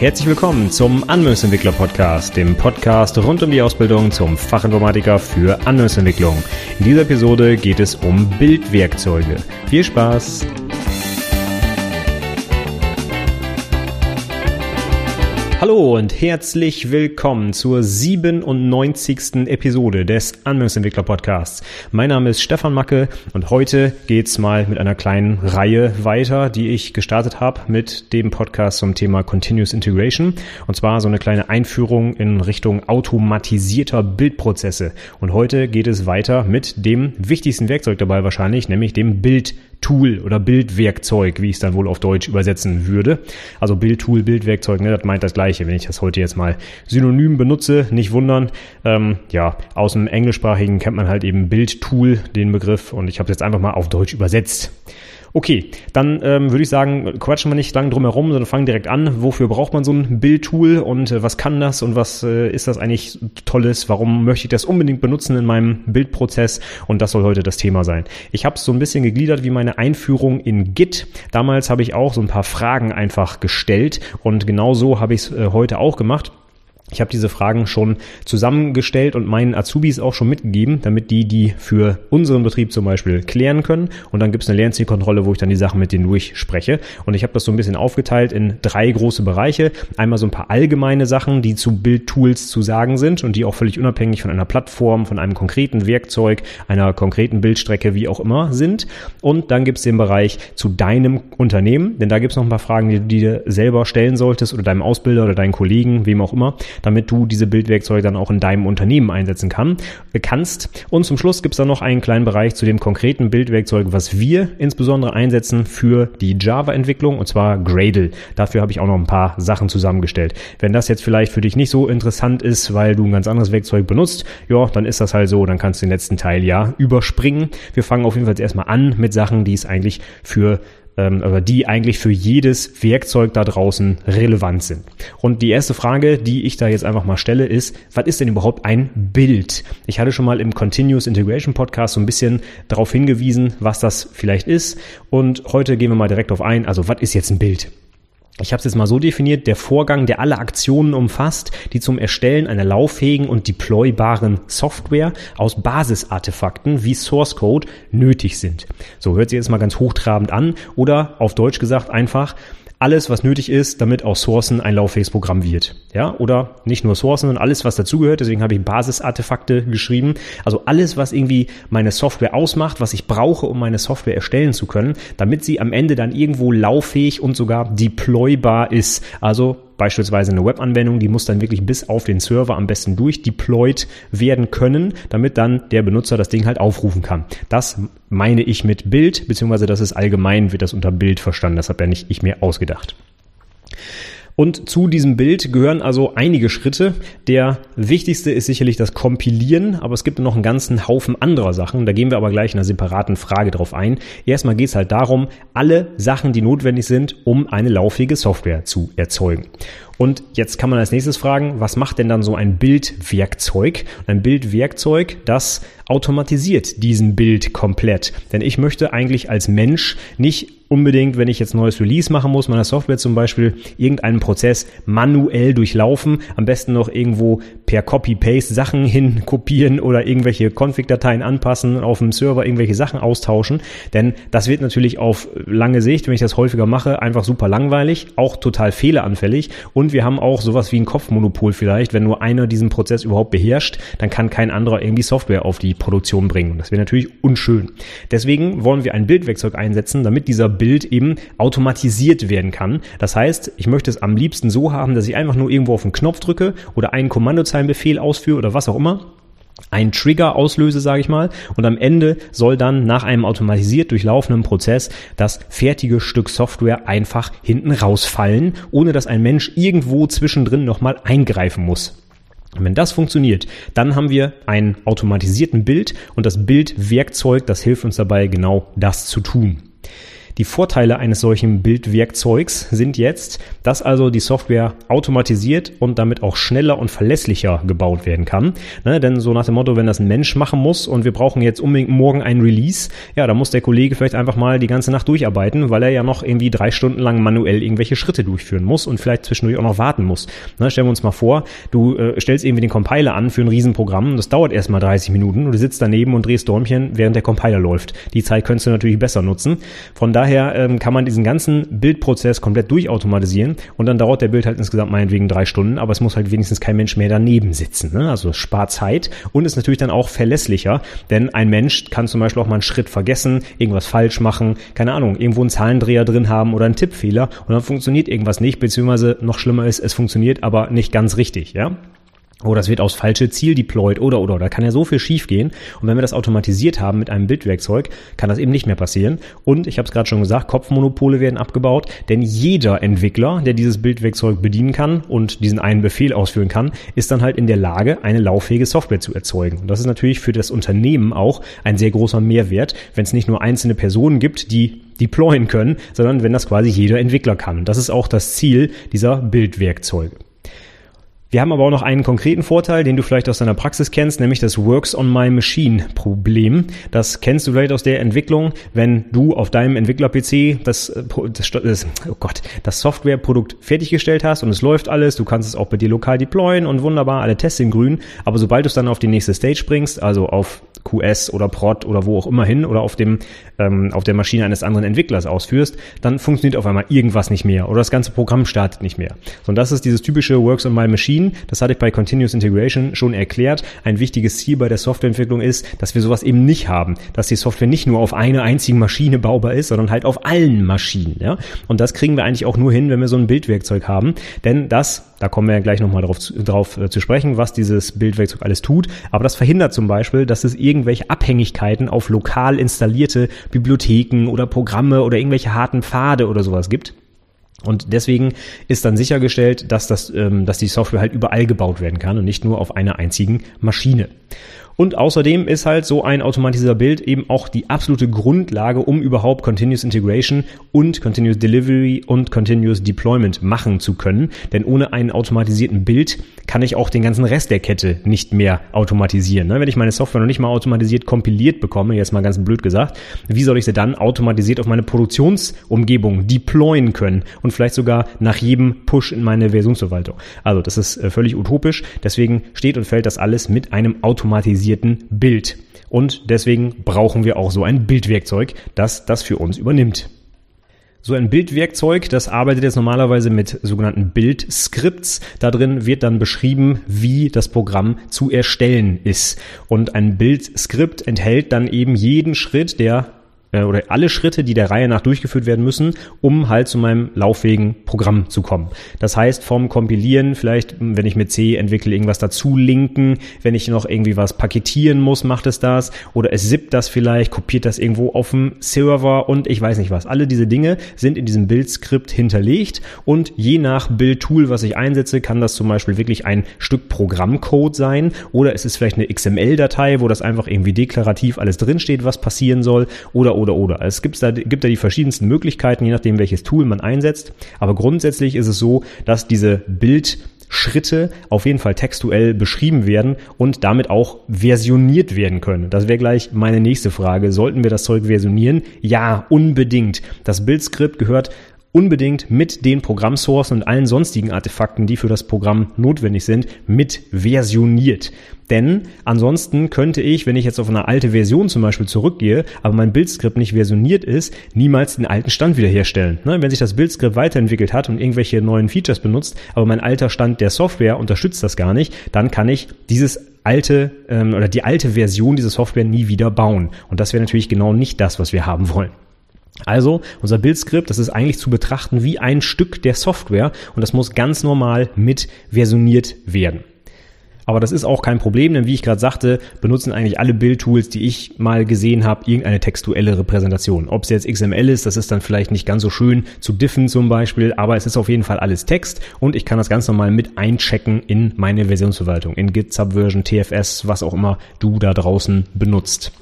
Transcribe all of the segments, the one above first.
herzlich willkommen zum Anwendungsentwickler Podcast, dem Podcast rund um die Ausbildung zum Fachinformatiker für Anwendungsentwicklung. In dieser Episode geht es um Bildwerkzeuge. Viel Spaß! Hallo und herzlich willkommen zur 97. Episode des Anwendungsentwickler Podcasts. Mein Name ist Stefan Macke und heute geht's mal mit einer kleinen Reihe weiter, die ich gestartet habe mit dem Podcast zum Thema Continuous Integration und zwar so eine kleine Einführung in Richtung automatisierter Bildprozesse. Und heute geht es weiter mit dem wichtigsten Werkzeug dabei wahrscheinlich, nämlich dem Bild Tool oder Bildwerkzeug, wie ich es dann wohl auf Deutsch übersetzen würde. Also Bildtool, Bildwerkzeug, ne, das meint das gleiche. Wenn ich das heute jetzt mal synonym benutze, nicht wundern. Ähm, ja, aus dem Englischsprachigen kennt man halt eben Bildtool, den Begriff, und ich habe es jetzt einfach mal auf Deutsch übersetzt. Okay, dann ähm, würde ich sagen, quatschen wir nicht lang drum herum, sondern fangen direkt an. Wofür braucht man so ein Bildtool und äh, was kann das und was äh, ist das eigentlich Tolles? Warum möchte ich das unbedingt benutzen in meinem Bildprozess? Und das soll heute das Thema sein. Ich habe es so ein bisschen gegliedert wie meine Einführung in Git. Damals habe ich auch so ein paar Fragen einfach gestellt und genau so habe ich es äh, heute auch gemacht. Ich habe diese Fragen schon zusammengestellt und meinen Azubis auch schon mitgegeben, damit die die für unseren Betrieb zum Beispiel klären können. Und dann gibt es eine Lernzielkontrolle, wo ich dann die Sachen mit denen durchspreche. Und ich habe das so ein bisschen aufgeteilt in drei große Bereiche. Einmal so ein paar allgemeine Sachen, die zu Bildtools zu sagen sind und die auch völlig unabhängig von einer Plattform, von einem konkreten Werkzeug, einer konkreten Bildstrecke, wie auch immer sind. Und dann gibt es den Bereich zu deinem Unternehmen, denn da gibt es noch ein paar Fragen, die du dir selber stellen solltest oder deinem Ausbilder oder deinen Kollegen, wem auch immer damit du diese Bildwerkzeuge dann auch in deinem Unternehmen einsetzen kann, kannst. Und zum Schluss gibt es dann noch einen kleinen Bereich zu dem konkreten Bildwerkzeug, was wir insbesondere einsetzen für die Java-Entwicklung, und zwar Gradle. Dafür habe ich auch noch ein paar Sachen zusammengestellt. Wenn das jetzt vielleicht für dich nicht so interessant ist, weil du ein ganz anderes Werkzeug benutzt, ja, dann ist das halt so, dann kannst du den letzten Teil ja überspringen. Wir fangen auf jeden Fall erstmal an mit Sachen, die es eigentlich für ähm, aber die eigentlich für jedes Werkzeug da draußen relevant sind. Und die erste Frage, die ich da jetzt einfach mal stelle, ist, was ist denn überhaupt ein Bild? Ich hatte schon mal im Continuous Integration Podcast so ein bisschen darauf hingewiesen, was das vielleicht ist. Und heute gehen wir mal direkt auf ein. Also, was ist jetzt ein Bild? Ich habe es jetzt mal so definiert, der Vorgang, der alle Aktionen umfasst, die zum Erstellen einer lauffähigen und deploybaren Software aus Basisartefakten wie Source Code nötig sind. So hört sich jetzt mal ganz hochtrabend an oder auf Deutsch gesagt einfach alles, was nötig ist, damit aus Sourcen ein lauffähiges Programm wird. Ja, oder nicht nur Sourcen, sondern alles, was dazugehört. Deswegen habe ich Basisartefakte geschrieben. Also alles, was irgendwie meine Software ausmacht, was ich brauche, um meine Software erstellen zu können, damit sie am Ende dann irgendwo lauffähig und sogar deploybar ist. Also beispielsweise eine Webanwendung, die muss dann wirklich bis auf den Server am besten durchdeployed werden können, damit dann der Benutzer das Ding halt aufrufen kann. Das meine ich mit Bild, beziehungsweise das ist allgemein, wird das unter Bild verstanden. Das habe ja nicht ich mir ausgedacht. Und zu diesem Bild gehören also einige Schritte. Der wichtigste ist sicherlich das Kompilieren, aber es gibt noch einen ganzen Haufen anderer Sachen. Da gehen wir aber gleich in einer separaten Frage drauf ein. Erstmal geht es halt darum, alle Sachen, die notwendig sind, um eine lauffähige Software zu erzeugen. Und jetzt kann man als nächstes fragen, was macht denn dann so ein Bildwerkzeug? Ein Bildwerkzeug, das automatisiert diesen Bild komplett. Denn ich möchte eigentlich als Mensch nicht unbedingt, wenn ich jetzt neues Release machen muss, meiner Software zum Beispiel, irgendeinen Prozess manuell durchlaufen, am besten noch irgendwo per Copy-Paste Sachen hin kopieren oder irgendwelche Config-Dateien anpassen, auf dem Server irgendwelche Sachen austauschen, denn das wird natürlich auf lange Sicht, wenn ich das häufiger mache, einfach super langweilig, auch total fehleranfällig und wir haben auch sowas wie ein Kopfmonopol vielleicht, wenn nur einer diesen Prozess überhaupt beherrscht, dann kann kein anderer irgendwie Software auf die Produktion bringen. Das wäre natürlich unschön. Deswegen wollen wir ein Bildwerkzeug einsetzen, damit dieser Bild eben automatisiert werden kann. Das heißt, ich möchte es am liebsten so haben, dass ich einfach nur irgendwo auf den Knopf drücke oder einen Kommandozeilenbefehl ausführe oder was auch immer ein Trigger auslöse, sage ich mal, und am Ende soll dann nach einem automatisiert durchlaufenden Prozess das fertige Stück Software einfach hinten rausfallen, ohne dass ein Mensch irgendwo zwischendrin nochmal eingreifen muss. Und wenn das funktioniert, dann haben wir einen automatisierten Bild und das Bildwerkzeug, das hilft uns dabei, genau das zu tun. Die Vorteile eines solchen Bildwerkzeugs sind jetzt, dass also die Software automatisiert und damit auch schneller und verlässlicher gebaut werden kann. Ne, denn so nach dem Motto, wenn das ein Mensch machen muss und wir brauchen jetzt unbedingt morgen ein Release, ja, da muss der Kollege vielleicht einfach mal die ganze Nacht durcharbeiten, weil er ja noch irgendwie drei Stunden lang manuell irgendwelche Schritte durchführen muss und vielleicht zwischendurch auch noch warten muss. Ne, stellen wir uns mal vor, du äh, stellst irgendwie den Compiler an für ein Riesenprogramm, das dauert erstmal 30 Minuten und du sitzt daneben und drehst Däumchen, während der Compiler läuft. Die Zeit könntest du natürlich besser nutzen. Von daher ähm, kann man diesen ganzen Bildprozess komplett durchautomatisieren und dann dauert der Bild halt insgesamt meinetwegen drei Stunden, aber es muss halt wenigstens kein Mensch mehr daneben sitzen. Ne? Also es spart Zeit und ist natürlich dann auch verlässlicher, denn ein Mensch kann zum Beispiel auch mal einen Schritt vergessen, irgendwas falsch machen, keine Ahnung, irgendwo einen Zahlendreher drin haben oder einen Tippfehler und dann funktioniert irgendwas nicht, beziehungsweise noch schlimmer ist, es funktioniert aber nicht ganz richtig, ja. Oder es wird aufs falsche Ziel deployed oder oder. Da kann ja so viel schiefgehen. Und wenn wir das automatisiert haben mit einem Bildwerkzeug, kann das eben nicht mehr passieren. Und ich habe es gerade schon gesagt, Kopfmonopole werden abgebaut, denn jeder Entwickler, der dieses Bildwerkzeug bedienen kann und diesen einen Befehl ausführen kann, ist dann halt in der Lage, eine lauffähige Software zu erzeugen. Und das ist natürlich für das Unternehmen auch ein sehr großer Mehrwert, wenn es nicht nur einzelne Personen gibt, die deployen können, sondern wenn das quasi jeder Entwickler kann. Das ist auch das Ziel dieser Bildwerkzeuge. Wir haben aber auch noch einen konkreten Vorteil, den du vielleicht aus deiner Praxis kennst, nämlich das Works on My Machine Problem. Das kennst du vielleicht aus der Entwicklung, wenn du auf deinem Entwickler-PC das, äh, das, oh Gott, das Softwareprodukt fertiggestellt hast und es läuft alles, du kannst es auch bei dir lokal deployen und wunderbar, alle Tests sind grün, aber sobald du es dann auf die nächste Stage bringst, also auf QS oder Prod oder wo auch immer hin oder auf dem ähm, auf der Maschine eines anderen Entwicklers ausführst, dann funktioniert auf einmal irgendwas nicht mehr oder das ganze Programm startet nicht mehr. Und das ist dieses typische Works on My Machine. Das hatte ich bei Continuous Integration schon erklärt. Ein wichtiges Ziel bei der Softwareentwicklung ist, dass wir sowas eben nicht haben, dass die Software nicht nur auf einer einzigen Maschine baubar ist, sondern halt auf allen Maschinen. Ja? Und das kriegen wir eigentlich auch nur hin, wenn wir so ein Bildwerkzeug haben, denn das da kommen wir ja gleich nochmal drauf, drauf äh, zu sprechen, was dieses Bildwerkzeug alles tut. Aber das verhindert zum Beispiel, dass es irgendwelche Abhängigkeiten auf lokal installierte Bibliotheken oder Programme oder irgendwelche harten Pfade oder sowas gibt. Und deswegen ist dann sichergestellt, dass, das, ähm, dass die Software halt überall gebaut werden kann und nicht nur auf einer einzigen Maschine. Und außerdem ist halt so ein automatisierter Bild eben auch die absolute Grundlage, um überhaupt Continuous Integration und Continuous Delivery und Continuous Deployment machen zu können. Denn ohne einen automatisierten Bild kann ich auch den ganzen Rest der Kette nicht mehr automatisieren. Ne? Wenn ich meine Software noch nicht mal automatisiert kompiliert bekomme, jetzt mal ganz blöd gesagt, wie soll ich sie dann automatisiert auf meine Produktionsumgebung deployen können und vielleicht sogar nach jedem Push in meine Versionsverwaltung? Also das ist äh, völlig utopisch. Deswegen steht und fällt das alles mit einem automatisierten automatisierten Bild. Und deswegen brauchen wir auch so ein Bildwerkzeug, das das für uns übernimmt. So ein Bildwerkzeug, das arbeitet jetzt normalerweise mit sogenannten Bildscripts. Da drin wird dann beschrieben, wie das Programm zu erstellen ist. Und ein Bildskript enthält dann eben jeden Schritt, der äh, oder alle Schritte, die der Reihe nach durchgeführt werden müssen, um halt zu meinem lauffähigen Programm zu kommen. Das heißt, vom Kompilieren, vielleicht, wenn ich mit C entwickle, irgendwas dazu linken, wenn ich noch irgendwie was paketieren muss, macht es das, oder es zippt das vielleicht, kopiert das irgendwo auf dem Server und ich weiß nicht was. Alle diese Dinge sind in diesem Bildskript hinterlegt und je nach Bildtool, was ich einsetze, kann das zum Beispiel wirklich ein Stück Programmcode sein oder es ist vielleicht eine XML-Datei, wo das einfach irgendwie deklarativ alles drinsteht, was passieren soll oder oder, oder. Es gibt da, gibt da die verschiedensten Möglichkeiten, je nachdem, welches Tool man einsetzt. Aber grundsätzlich ist es so, dass diese Bildschritte auf jeden Fall textuell beschrieben werden und damit auch versioniert werden können. Das wäre gleich meine nächste Frage. Sollten wir das Zeug versionieren? Ja, unbedingt. Das Bildskript gehört unbedingt mit den Programmsourcen und allen sonstigen Artefakten, die für das Programm notwendig sind, mit versioniert. Denn ansonsten könnte ich, wenn ich jetzt auf eine alte Version zum Beispiel zurückgehe, aber mein Bildskript nicht versioniert ist, niemals den alten Stand wiederherstellen. Ne? Wenn sich das Bildskript weiterentwickelt hat und irgendwelche neuen Features benutzt, aber mein alter Stand der Software unterstützt das gar nicht, dann kann ich dieses alte ähm, oder die alte Version dieser Software nie wieder bauen. Und das wäre natürlich genau nicht das, was wir haben wollen. Also unser Bildskript, das ist eigentlich zu betrachten wie ein Stück der Software und das muss ganz normal mit versioniert werden. Aber das ist auch kein Problem, denn wie ich gerade sagte, benutzen eigentlich alle Bildtools, die ich mal gesehen habe, irgendeine textuelle Repräsentation. Ob es jetzt XML ist, das ist dann vielleicht nicht ganz so schön zu diffen zum Beispiel, aber es ist auf jeden Fall alles Text und ich kann das ganz normal mit einchecken in meine Versionsverwaltung, in Git, Subversion, TFS, was auch immer du da draußen benutzt.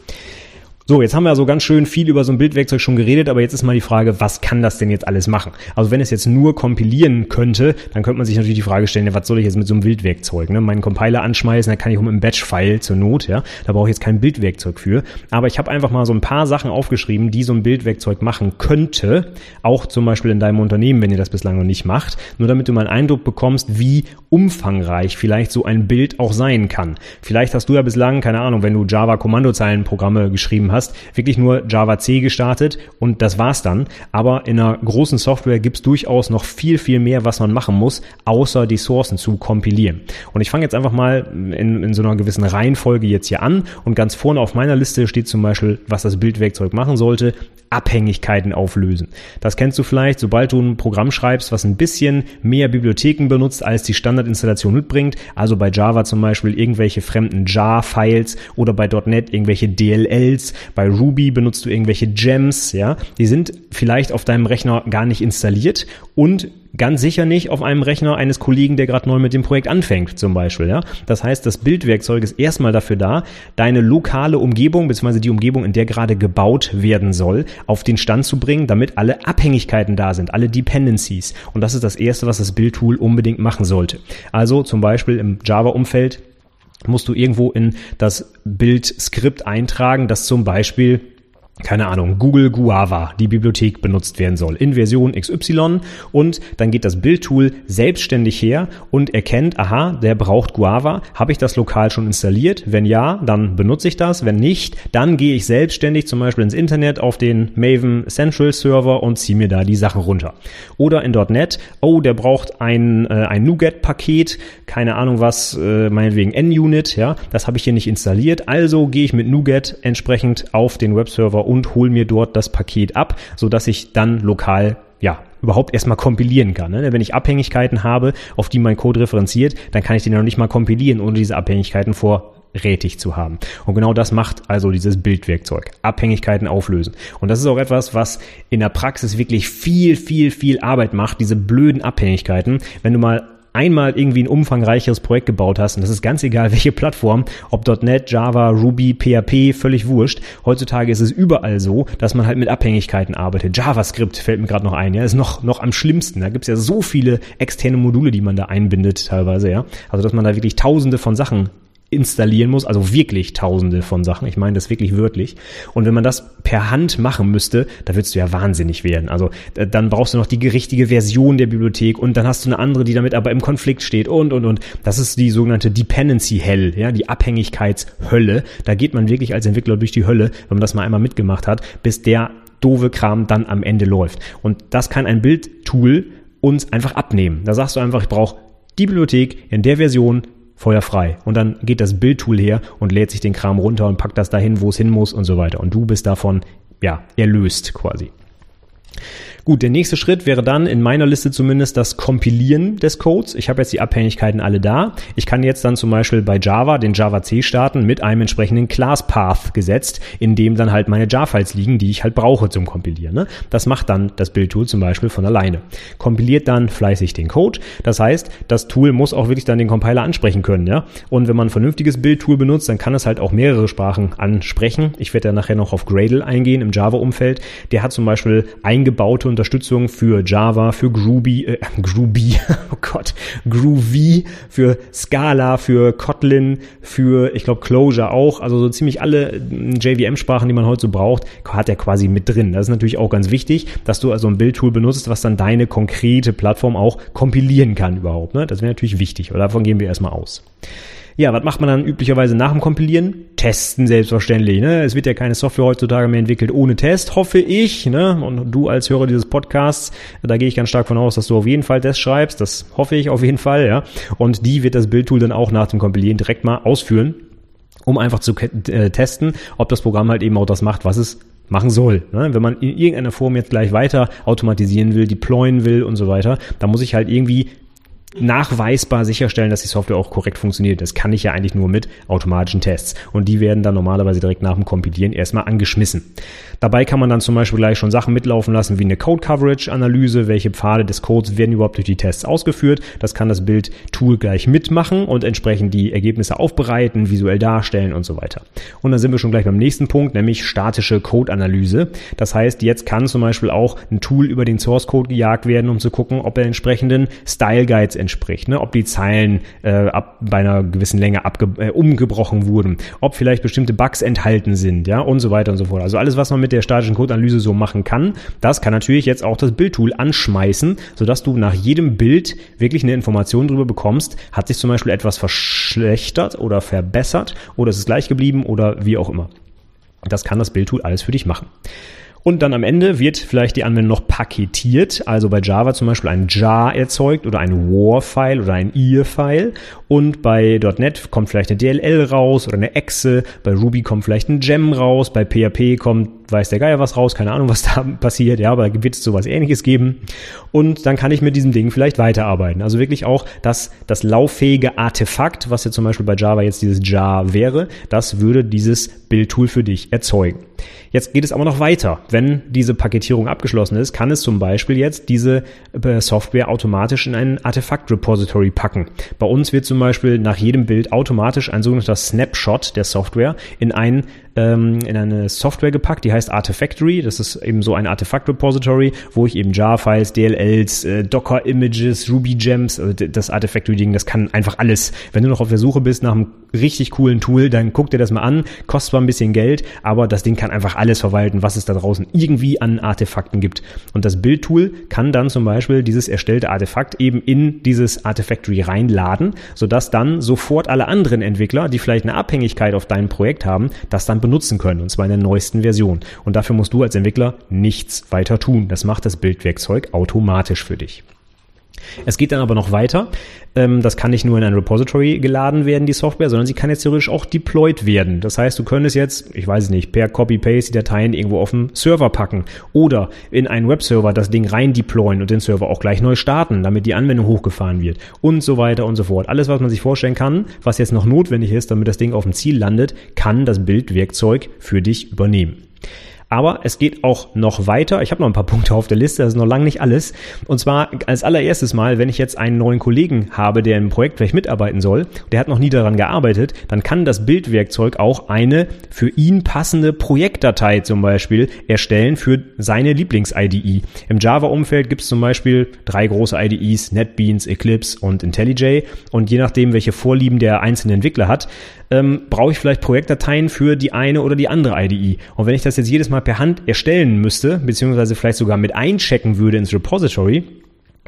So, jetzt haben wir also ganz schön viel über so ein Bildwerkzeug schon geredet, aber jetzt ist mal die Frage, was kann das denn jetzt alles machen? Also wenn es jetzt nur kompilieren könnte, dann könnte man sich natürlich die Frage stellen, was soll ich jetzt mit so einem Bildwerkzeug? Ne? Meinen Compiler anschmeißen, dann kann ich auch mit einem Batch-File zur Not, ja. Da brauche ich jetzt kein Bildwerkzeug für. Aber ich habe einfach mal so ein paar Sachen aufgeschrieben, die so ein Bildwerkzeug machen könnte. Auch zum Beispiel in deinem Unternehmen, wenn ihr das bislang noch nicht macht. Nur damit du mal einen Eindruck bekommst, wie umfangreich vielleicht so ein Bild auch sein kann. Vielleicht hast du ja bislang, keine Ahnung, wenn du Java-Kommandozeilenprogramme geschrieben hast, hast, wirklich nur Java C gestartet und das war's dann. Aber in einer großen Software gibt's durchaus noch viel, viel mehr, was man machen muss, außer die Sourcen zu kompilieren. Und ich fange jetzt einfach mal in, in so einer gewissen Reihenfolge jetzt hier an und ganz vorne auf meiner Liste steht zum Beispiel, was das Bildwerkzeug machen sollte. Abhängigkeiten auflösen. Das kennst du vielleicht, sobald du ein Programm schreibst, was ein bisschen mehr Bibliotheken benutzt, als die Standardinstallation mitbringt, also bei Java zum Beispiel irgendwelche fremden Jar-Files oder bei .NET irgendwelche DLLs, bei Ruby benutzt du irgendwelche Gems, ja, die sind vielleicht auf deinem Rechner gar nicht installiert und ganz sicher nicht auf einem Rechner eines Kollegen, der gerade neu mit dem Projekt anfängt, zum Beispiel. Ja? Das heißt, das Bildwerkzeug ist erstmal dafür da, deine lokale Umgebung, beziehungsweise die Umgebung, in der gerade gebaut werden soll, auf den Stand zu bringen, damit alle Abhängigkeiten da sind, alle Dependencies. Und das ist das Erste, was das Bildtool unbedingt machen sollte. Also zum Beispiel im Java-Umfeld musst du irgendwo in das Bildskript eintragen, dass zum Beispiel keine Ahnung, Google Guava, die Bibliothek benutzt werden soll, in Version XY und dann geht das Bildtool selbstständig her und erkennt, aha, der braucht Guava, habe ich das lokal schon installiert? Wenn ja, dann benutze ich das, wenn nicht, dann gehe ich selbstständig zum Beispiel ins Internet auf den Maven Central Server und ziehe mir da die Sachen runter. Oder in .NET, oh, der braucht ein, äh, ein NuGet-Paket, keine Ahnung was, äh, meinetwegen NUnit, ja, das habe ich hier nicht installiert, also gehe ich mit NuGet entsprechend auf den Webserver und hol mir dort das Paket ab, so dass ich dann lokal ja, überhaupt erstmal kompilieren kann. Ne? Wenn ich Abhängigkeiten habe, auf die mein Code referenziert, dann kann ich den noch nicht mal kompilieren, ohne diese Abhängigkeiten vorrätig zu haben. Und genau das macht also dieses Bildwerkzeug. Abhängigkeiten auflösen. Und das ist auch etwas, was in der Praxis wirklich viel, viel, viel Arbeit macht, diese blöden Abhängigkeiten. Wenn du mal einmal irgendwie ein umfangreicheres Projekt gebaut hast, und das ist ganz egal, welche Plattform, ob .NET, Java, Ruby, PHP, völlig wurscht. Heutzutage ist es überall so, dass man halt mit Abhängigkeiten arbeitet. JavaScript fällt mir gerade noch ein, ja, ist noch, noch am schlimmsten. Da gibt's ja so viele externe Module, die man da einbindet teilweise, ja. Also, dass man da wirklich tausende von Sachen installieren muss, also wirklich tausende von Sachen. Ich meine das wirklich wörtlich. Und wenn man das per Hand machen müsste, da würdest du ja wahnsinnig werden. Also dann brauchst du noch die richtige Version der Bibliothek und dann hast du eine andere, die damit aber im Konflikt steht und und und. Das ist die sogenannte Dependency Hell, ja, die Abhängigkeitshölle. Da geht man wirklich als Entwickler durch die Hölle, wenn man das mal einmal mitgemacht hat, bis der doofe Kram dann am Ende läuft. Und das kann ein Bildtool uns einfach abnehmen. Da sagst du einfach, ich brauche die Bibliothek in der Version feuerfrei. Und dann geht das Bildtool her und lädt sich den Kram runter und packt das dahin, wo es hin muss und so weiter. Und du bist davon, ja, erlöst quasi. Gut, der nächste Schritt wäre dann in meiner Liste zumindest das Kompilieren des Codes. Ich habe jetzt die Abhängigkeiten alle da. Ich kann jetzt dann zum Beispiel bei Java den Java C starten mit einem entsprechenden Class Path gesetzt, in dem dann halt meine Jar-Files liegen, die ich halt brauche zum Kompilieren. Ne? Das macht dann das Bildtool zum Beispiel von alleine. Kompiliert dann fleißig den Code. Das heißt, das Tool muss auch wirklich dann den Compiler ansprechen können. Ja? Und wenn man ein vernünftiges Bildtool benutzt, dann kann es halt auch mehrere Sprachen ansprechen. Ich werde ja nachher noch auf Gradle eingehen im Java-Umfeld. Der hat zum Beispiel eingebaute Unterstützung für Java, für Groovy, äh, Groovy, oh Gott, Groovy, für Scala, für Kotlin, für, ich glaube, Clojure auch. Also so ziemlich alle äh, JVM-Sprachen, die man heute so braucht, hat er quasi mit drin. Das ist natürlich auch ganz wichtig, dass du also ein Bildtool benutzt, was dann deine konkrete Plattform auch kompilieren kann überhaupt. Ne? Das wäre natürlich wichtig, aber davon gehen wir erstmal aus. Ja, was macht man dann üblicherweise nach dem Kompilieren? Testen selbstverständlich. Ne? Es wird ja keine Software heutzutage mehr entwickelt ohne Test, hoffe ich. Ne? Und du als Hörer dieses Podcasts, da gehe ich ganz stark von aus, dass du auf jeden Fall Tests schreibst. Das hoffe ich auf jeden Fall. Ja. Und die wird das Bildtool dann auch nach dem Kompilieren direkt mal ausführen, um einfach zu äh, testen, ob das Programm halt eben auch das macht, was es machen soll. Ne? Wenn man in irgendeiner Form jetzt gleich weiter automatisieren will, deployen will und so weiter, dann muss ich halt irgendwie nachweisbar sicherstellen, dass die Software auch korrekt funktioniert. Das kann ich ja eigentlich nur mit automatischen Tests. Und die werden dann normalerweise direkt nach dem Kompilieren erstmal angeschmissen. Dabei kann man dann zum Beispiel gleich schon Sachen mitlaufen lassen wie eine Code Coverage Analyse. Welche Pfade des Codes werden überhaupt durch die Tests ausgeführt? Das kann das Bild-Tool gleich mitmachen und entsprechend die Ergebnisse aufbereiten, visuell darstellen und so weiter. Und dann sind wir schon gleich beim nächsten Punkt, nämlich statische Code-Analyse. Das heißt, jetzt kann zum Beispiel auch ein Tool über den Source Code gejagt werden, um zu gucken, ob er entsprechenden Style Guides entspricht, ne? ob die Zeilen äh, ab, bei einer gewissen Länge abge äh, umgebrochen wurden, ob vielleicht bestimmte Bugs enthalten sind, ja, und so weiter und so fort. Also alles, was man mit der statischen Codeanalyse so machen kann, das kann natürlich jetzt auch das Bildtool anschmeißen, sodass du nach jedem Bild wirklich eine Information darüber bekommst, hat sich zum Beispiel etwas verschlechtert oder verbessert oder ist es gleich geblieben oder wie auch immer. Das kann das Bildtool alles für dich machen. Und dann am Ende wird vielleicht die Anwendung noch paketiert, also bei Java zum Beispiel ein jar erzeugt oder ein war-File oder ein ear-File. Und bei .NET kommt vielleicht eine DLL raus oder eine Exe, bei Ruby kommt vielleicht ein Gem raus, bei PHP kommt weiß der Geier was raus, keine Ahnung, was da passiert, ja, aber da wird es sowas ähnliches geben. Und dann kann ich mit diesem Ding vielleicht weiterarbeiten. Also wirklich auch das, das lauffähige Artefakt, was ja zum Beispiel bei Java jetzt dieses Jar wäre, das würde dieses Bildtool für dich erzeugen. Jetzt geht es aber noch weiter. Wenn diese Paketierung abgeschlossen ist, kann es zum Beispiel jetzt diese äh, Software automatisch in ein Artefakt-Repository packen. Bei uns wird zum Beispiel nach jedem Bild automatisch ein sogenannter Snapshot der Software in ein ähm, in eine Software gepackt, die heißt Artifactory. Das ist eben so ein Artefakt-Repository, wo ich eben Jar-Files, DLLs, äh, Docker-Images, Ruby-Gems, also das Artifactory-Ding, das kann einfach alles. Wenn du noch auf der Suche bist nach einem richtig coolen Tool, dann guck dir das mal an. Kostet zwar ein bisschen Geld, aber das Ding kann einfach alles verwalten, was es da draußen irgendwie an Artefakten gibt. Und das Bildtool kann dann zum Beispiel dieses erstellte Artefakt eben in dieses Artifactory reinladen, sodass dann sofort alle anderen Entwickler, die vielleicht eine Abhängigkeit auf deinem Projekt haben, das dann benutzen können, und zwar in der neuesten Version. Und dafür musst du als Entwickler nichts weiter tun. Das macht das Bildwerkzeug automatisch für dich. Es geht dann aber noch weiter. Ähm, das kann nicht nur in ein Repository geladen werden, die Software, sondern sie kann jetzt theoretisch auch deployed werden. Das heißt, du könntest jetzt, ich weiß nicht, per Copy-Paste die Dateien irgendwo auf den Server packen oder in einen Webserver das Ding rein deployen und den Server auch gleich neu starten, damit die Anwendung hochgefahren wird und so weiter und so fort. Alles, was man sich vorstellen kann, was jetzt noch notwendig ist, damit das Ding auf dem Ziel landet, kann das Bildwerkzeug für dich übernehmen. Aber es geht auch noch weiter. Ich habe noch ein paar Punkte auf der Liste, das ist noch lange nicht alles. Und zwar als allererstes Mal, wenn ich jetzt einen neuen Kollegen habe, der im Projekt vielleicht mitarbeiten soll, der hat noch nie daran gearbeitet, dann kann das Bildwerkzeug auch eine für ihn passende Projektdatei zum Beispiel erstellen für seine Lieblings-IDE. Im Java-Umfeld gibt es zum Beispiel drei große IDEs, NetBeans, Eclipse und IntelliJ. Und je nachdem, welche Vorlieben der einzelne Entwickler hat, ähm, brauche ich vielleicht Projektdateien für die eine oder die andere IDE. Und wenn ich das jetzt jedes Mal per Hand erstellen müsste, beziehungsweise vielleicht sogar mit einchecken würde ins Repository,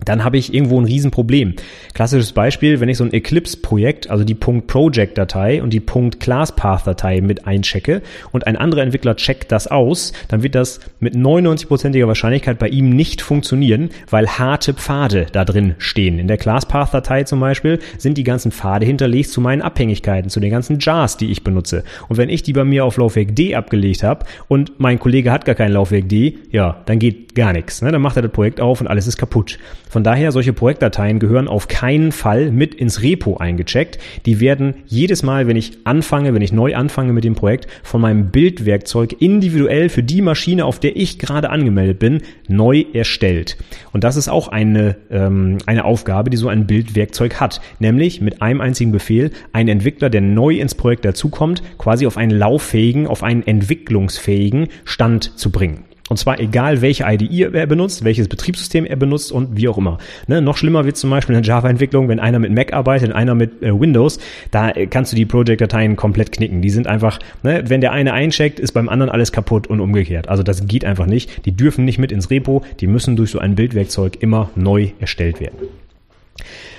dann habe ich irgendwo ein Riesenproblem. Klassisches Beispiel, wenn ich so ein Eclipse-Projekt, also die .project-Datei und die .classpath-Datei mit einchecke und ein anderer Entwickler checkt das aus, dann wird das mit 99%iger Wahrscheinlichkeit bei ihm nicht funktionieren, weil harte Pfade da drin stehen. In der ClassPath-Datei zum Beispiel sind die ganzen Pfade hinterlegt zu meinen Abhängigkeiten, zu den ganzen Jars, die ich benutze. Und wenn ich die bei mir auf Laufwerk D abgelegt habe und mein Kollege hat gar kein Laufwerk D, ja, dann geht gar nichts. Ne? Dann macht er das Projekt auf und alles ist kaputt. Von daher, solche Projektdateien gehören auf keinen Fall mit ins Repo eingecheckt. Die werden jedes Mal, wenn ich anfange, wenn ich neu anfange mit dem Projekt, von meinem Bildwerkzeug individuell für die Maschine, auf der ich gerade angemeldet bin, neu erstellt. Und das ist auch eine, ähm, eine Aufgabe, die so ein Bildwerkzeug hat. Nämlich mit einem einzigen Befehl einen Entwickler, der neu ins Projekt dazukommt, quasi auf einen lauffähigen, auf einen entwicklungsfähigen Stand zu bringen. Und zwar egal, welche IDE er benutzt, welches Betriebssystem er benutzt und wie auch immer. Ne? Noch schlimmer wird zum Beispiel in der Java-Entwicklung, wenn einer mit Mac arbeitet und einer mit äh, Windows, da äh, kannst du die Project-Dateien komplett knicken. Die sind einfach, ne, wenn der eine eincheckt, ist beim anderen alles kaputt und umgekehrt. Also das geht einfach nicht. Die dürfen nicht mit ins Repo, die müssen durch so ein Bildwerkzeug immer neu erstellt werden.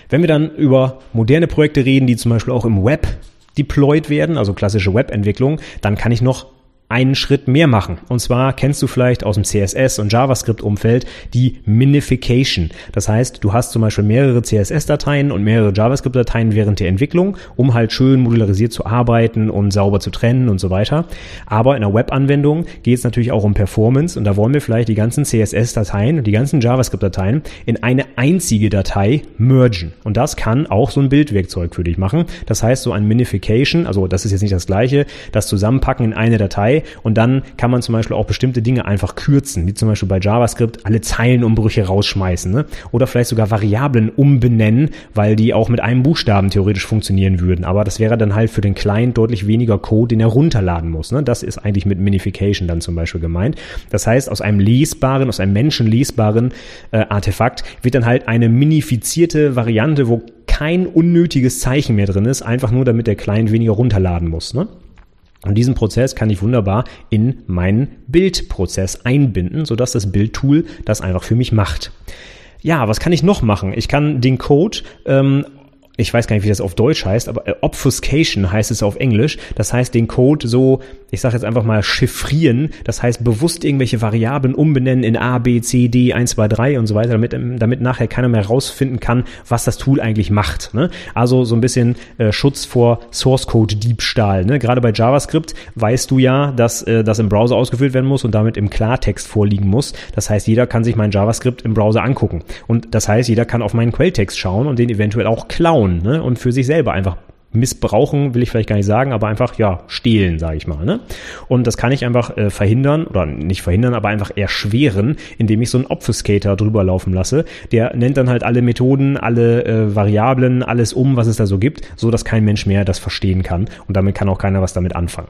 Wenn wir dann über moderne Projekte reden, die zum Beispiel auch im Web deployed werden, also klassische Webentwicklung, dann kann ich noch einen Schritt mehr machen. Und zwar kennst du vielleicht aus dem CSS und JavaScript-Umfeld die Minification. Das heißt, du hast zum Beispiel mehrere CSS-Dateien und mehrere JavaScript-Dateien während der Entwicklung, um halt schön modularisiert zu arbeiten und sauber zu trennen und so weiter. Aber in einer Web-Anwendung geht es natürlich auch um Performance und da wollen wir vielleicht die ganzen CSS-Dateien und die ganzen JavaScript-Dateien in eine einzige Datei mergen. Und das kann auch so ein Bildwerkzeug für dich machen. Das heißt, so ein Minification, also das ist jetzt nicht das gleiche, das Zusammenpacken in eine Datei und dann kann man zum Beispiel auch bestimmte Dinge einfach kürzen, wie zum Beispiel bei JavaScript alle Zeilenumbrüche rausschmeißen ne? oder vielleicht sogar Variablen umbenennen, weil die auch mit einem Buchstaben theoretisch funktionieren würden. Aber das wäre dann halt für den Client deutlich weniger Code, den er runterladen muss. Ne? Das ist eigentlich mit Minification dann zum Beispiel gemeint. Das heißt, aus einem lesbaren, aus einem menschenlesbaren äh, Artefakt wird dann halt eine minifizierte Variante, wo kein unnötiges Zeichen mehr drin ist, einfach nur damit der Client weniger runterladen muss. Ne? Und diesen Prozess kann ich wunderbar in meinen Bildprozess einbinden, sodass das Bildtool das einfach für mich macht. Ja, was kann ich noch machen? Ich kann den Code ähm, ich weiß gar nicht, wie das auf Deutsch heißt, aber äh, Obfuscation heißt es auf Englisch. Das heißt, den Code so, ich sage jetzt einfach mal chiffrieren. Das heißt, bewusst irgendwelche Variablen umbenennen in A, B, C, D, 1, 2, 3 und so weiter, damit, ähm, damit nachher keiner mehr rausfinden kann, was das Tool eigentlich macht. Ne? Also so ein bisschen äh, Schutz vor Source Code Diebstahl. Ne? Gerade bei JavaScript weißt du ja, dass äh, das im Browser ausgeführt werden muss und damit im Klartext vorliegen muss. Das heißt, jeder kann sich mein JavaScript im Browser angucken. Und das heißt, jeder kann auf meinen Quelltext schauen und den eventuell auch klauen klauen ne? und für sich selber einfach missbrauchen, will ich vielleicht gar nicht sagen, aber einfach, ja, stehlen, sage ich mal. Ne? Und das kann ich einfach äh, verhindern, oder nicht verhindern, aber einfach erschweren, indem ich so einen Obfuscator drüber laufen lasse. Der nennt dann halt alle Methoden, alle äh, Variablen, alles um, was es da so gibt, so dass kein Mensch mehr das verstehen kann. Und damit kann auch keiner was damit anfangen.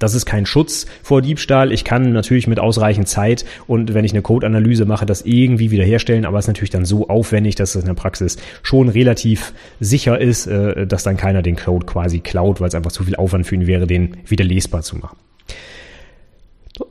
Das ist kein Schutz vor Diebstahl. Ich kann natürlich mit ausreichend Zeit und wenn ich eine Code-Analyse mache, das irgendwie wiederherstellen, aber es ist natürlich dann so aufwendig, dass es in der Praxis schon relativ sicher ist, äh, dass dann keiner den Code quasi klaut, weil es einfach zu viel Aufwand für ihn wäre, den wieder lesbar zu machen.